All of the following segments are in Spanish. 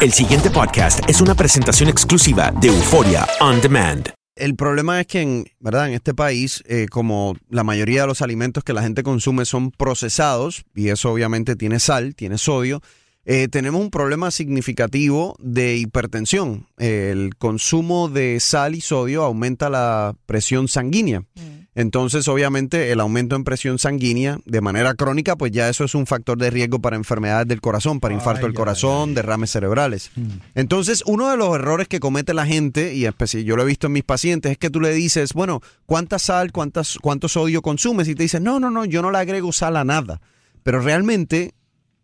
El siguiente podcast es una presentación exclusiva de Euforia On Demand. El problema es que en, ¿verdad? en este país, eh, como la mayoría de los alimentos que la gente consume son procesados, y eso obviamente tiene sal, tiene sodio, eh, tenemos un problema significativo de hipertensión. el consumo de sal y sodio aumenta la presión sanguínea. Entonces, obviamente, el aumento en presión sanguínea de manera crónica, pues ya eso es un factor de riesgo para enfermedades del corazón, para infarto del corazón, derrames cerebrales. Entonces, uno de los errores que comete la gente, y especialmente yo lo he visto en mis pacientes, es que tú le dices, bueno, ¿cuánta sal, cuántas, cuánto sodio consumes? Y te dicen, no, no, no, yo no le agrego sal a nada. Pero realmente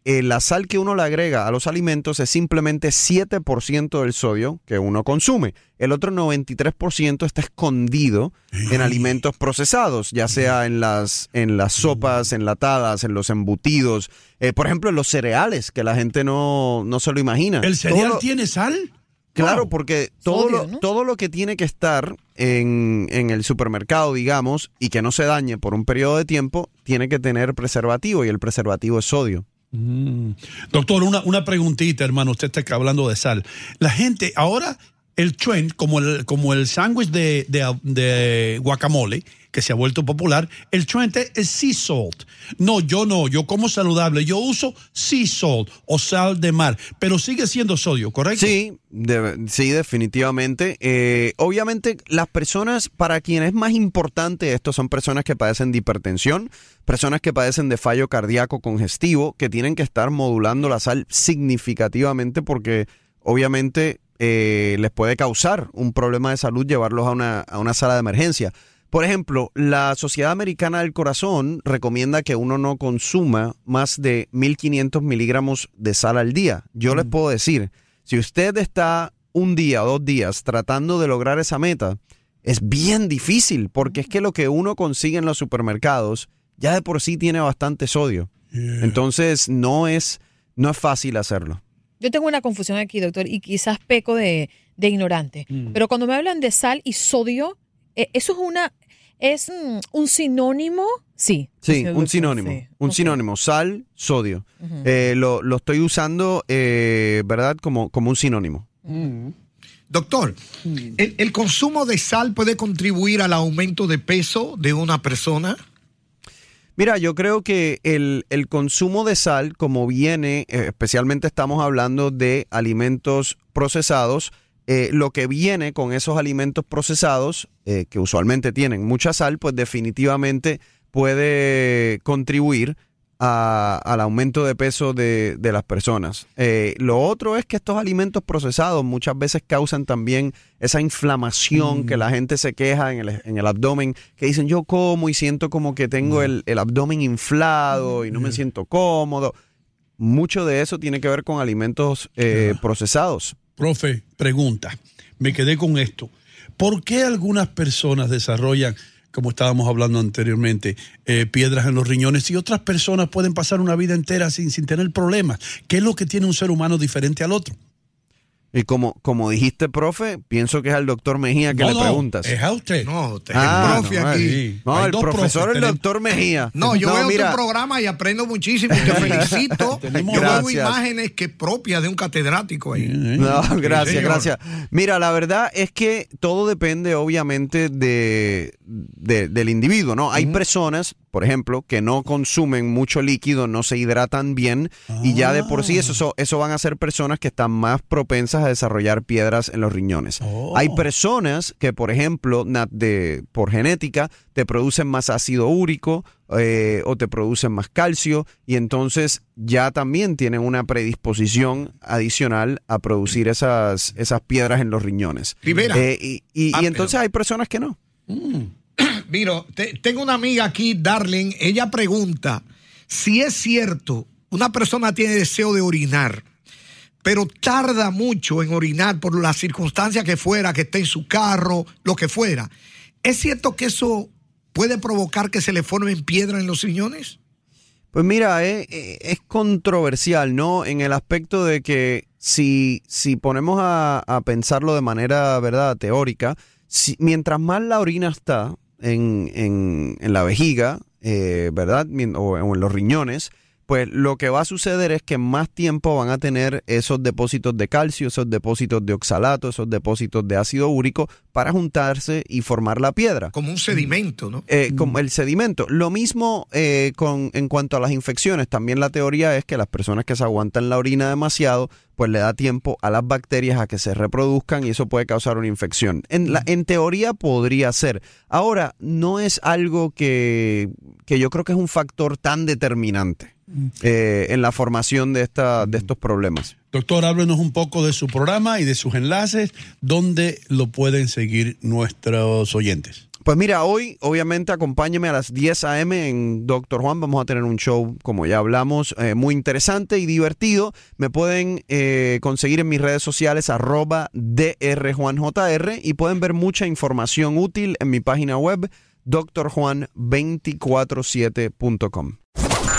eh, la sal que uno le agrega a los alimentos es simplemente 7% del sodio que uno consume. El otro 93% está escondido en alimentos procesados, ya sea en las, en las sopas enlatadas, en los embutidos, eh, por ejemplo, en los cereales, que la gente no, no se lo imagina. ¿El cereal lo- tiene sal? Claro, Wow. porque todo, Sodio, lo, ¿no? todo lo que tiene que estar en, en el supermercado, digamos, y que no se dañe por un periodo de tiempo, tiene que tener preservativo y el preservativo es sodio. Mm. Doctor, una, una preguntita, hermano. Usted está hablando de sal. La gente, ahora el trend, como el, como el sándwich de, de- guacamole, que se ha vuelto popular, el trend es sea salt. No, yo no, yo como saludable, yo uso sea salt o sal de mar, pero sigue siendo sodio, ¿correcto? Sí, sí, definitivamente. Eh, obviamente, las personas para quienes es más importante esto son personas que padecen de hipertensión, personas que padecen de fallo cardíaco congestivo, que tienen que estar modulando la sal significativamente porque obviamente eh, les puede causar un problema de salud llevarlos a una, a una sala de emergencia. Por ejemplo, la Sociedad Americana del Corazón recomienda que uno no consuma más de 1500 miligramos de sal al día. Yo les puedo decir, si usted está un día o dos días tratando de lograr esa meta, es bien difícil, porque es que lo que uno consigue en los supermercados ya de por sí tiene bastante sodio. Entonces no es, no es fácil hacerlo. Yo tengo una confusión aquí, doctor, y quizás peco de, de ignorante. Mm. Pero cuando me hablan de sal y sodio, eh, ¿eso es una es mm, un sinónimo? Sí. Sí, un doctor, sinónimo. sí. Un sinónimo. Sal, sodio. Eh, lo, lo estoy usando, eh, ¿verdad? Como, como un sinónimo. Doctor, ¿el, el consumo de sal puede contribuir al aumento de peso de una persona? Mira, yo creo que el, el consumo de sal, como viene, eh, especialmente estamos hablando de alimentos procesados, eh, lo que viene con esos alimentos procesados, eh, que usualmente tienen mucha sal, pues definitivamente puede contribuir a- al aumento de peso de, de las personas. Eh, lo otro es que estos alimentos procesados muchas veces causan también esa inflamación que la gente se queja en el, en el abdomen, que dicen yo como y siento como que tengo el, el abdomen inflado y no me siento cómodo. Mucho de eso tiene que ver con alimentos eh, procesados. Profe, pregunta. Me quedé con esto. ¿Por qué algunas personas desarrollan, como estábamos hablando anteriormente, eh, piedras en los riñones y otras personas pueden pasar una vida entera sin, sin tener problemas? ¿Qué es lo que tiene un ser humano diferente al otro? Y como, como dijiste, profe, pienso que es al doctor Mejía que No, le no, preguntas. Es a usted. No, usted Ah, es el profe no, aquí. sí. No, Hay el profesor, profes, el tenemos- doctor Mejía. No, yo veo mira, tu programa y aprendo muchísimo y te felicito. Yo veo Gracias. imágenes que propias de un catedrático ahí. No, gracias, gracias. Mira, la verdad es que todo depende obviamente de, de- del individuo, ¿no? Hay personas, por ejemplo, que no consumen mucho líquido, no se hidratan bien y ya de por sí eso, eso, eso van a ser personas que están más propensas a desarrollar piedras en los riñones. Oh. Hay personas que, por ejemplo, de, por genética, te producen más ácido úrico eh, o te producen más calcio y entonces ya también tienen una predisposición adicional a producir esas, esas piedras en los riñones. Rivera. Eh, y y- y Ah, entonces hay personas que no. Mira, te- tengo una amiga aquí, Darling, ella pregunta si es cierto, una persona tiene deseo de orinar, pero tarda mucho en orinar por la circunstancia que fuera, que esté en su carro, lo que fuera. ¿Es cierto que eso puede provocar que se le formen piedras en los riñones? Pues mira, eh, eh, es controversial, ¿no? En el aspecto de que si, si ponemos a, a pensarlo de manera, ¿verdad?, teórica, mientras más la orina está en, en- en la vejiga, eh, ¿verdad?, o en los riñones, pues lo que va a suceder es que más tiempo van a tener esos depósitos de calcio, esos depósitos de oxalato, esos depósitos de ácido úrico para juntarse y formar la piedra. Como un sedimento, ¿no? Eh, como el sedimento. Lo mismo eh, con, en cuanto a las infecciones. También la teoría es que las personas que se aguantan la orina demasiado, pues le da tiempo a las bacterias a que se reproduzcan y eso puede causar una infección. En, la, en teoría podría ser. Ahora, no es algo que, que yo creo que es un factor tan determinante eh, en la formación de, esta, de estos problemas. Doctor, háblenos un poco de su programa y de sus enlaces, donde lo pueden seguir nuestros oyentes. Pues mira, hoy obviamente acompáñame a las 10 a.m. en Doctor Juan. Vamos a tener un show, como ya hablamos, eh, muy interesante y divertido. Me pueden eh, conseguir en mis redes sociales arroba drjuanjr y pueden ver mucha información útil en mi página web drjuan247.com.